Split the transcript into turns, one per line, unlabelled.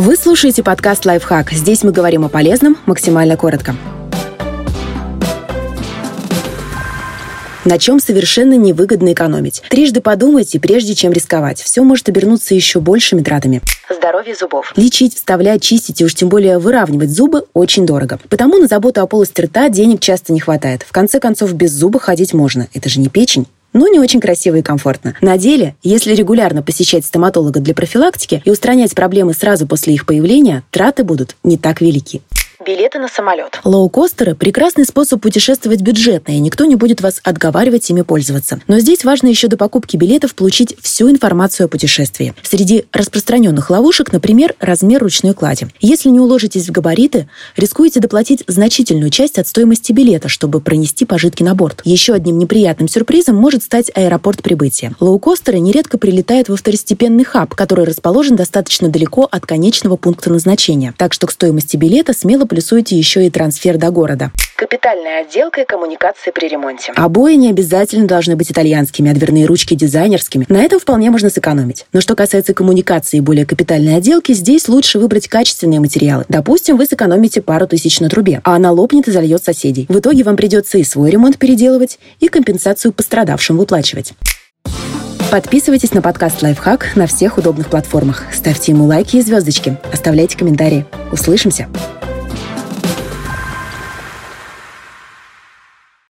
Вы слушаете подкаст «Лайфхак». Здесь мы говорим о полезном максимально коротко. На чем совершенно невыгодно экономить. Трижды подумайте, прежде чем рисковать. Все может обернуться еще большими тратами. Здоровье зубов. Лечить, вставлять, чистить и уж тем более выравнивать зубы очень дорого. Потому на заботу о полости рта денег часто не хватает. В конце концов, без зуба ходить можно. Это же не печень но не очень красиво и комфортно. На деле, если регулярно посещать стоматолога для профилактики и устранять проблемы сразу после их появления, траты будут не так велики билеты на самолет. Лоукостеры – прекрасный способ путешествовать бюджетно, и никто не будет вас отговаривать ими пользоваться. Но здесь важно еще до покупки билетов получить всю информацию о путешествии. Среди распространенных ловушек, например, размер ручной клади. Если не уложитесь в габариты, рискуете доплатить значительную часть от стоимости билета, чтобы пронести пожитки на борт. Еще одним неприятным сюрпризом может стать аэропорт прибытия. Лоукостеры нередко прилетают во второстепенный хаб, который расположен достаточно далеко от конечного пункта назначения. Так что к стоимости билета смело плюсуйте еще и трансфер до города. Капитальная отделка и коммуникации при ремонте. Обои не обязательно должны быть итальянскими, а дверные ручки дизайнерскими. На этом вполне можно сэкономить. Но что касается коммуникации и более капитальной отделки, здесь лучше выбрать качественные материалы. Допустим, вы сэкономите пару тысяч на трубе, а она лопнет и зальет соседей. В итоге вам придется и свой ремонт переделывать, и компенсацию пострадавшим выплачивать. Подписывайтесь на подкаст «Лайфхак» на всех удобных платформах. Ставьте ему лайки и звездочки. Оставляйте комментарии. Услышимся!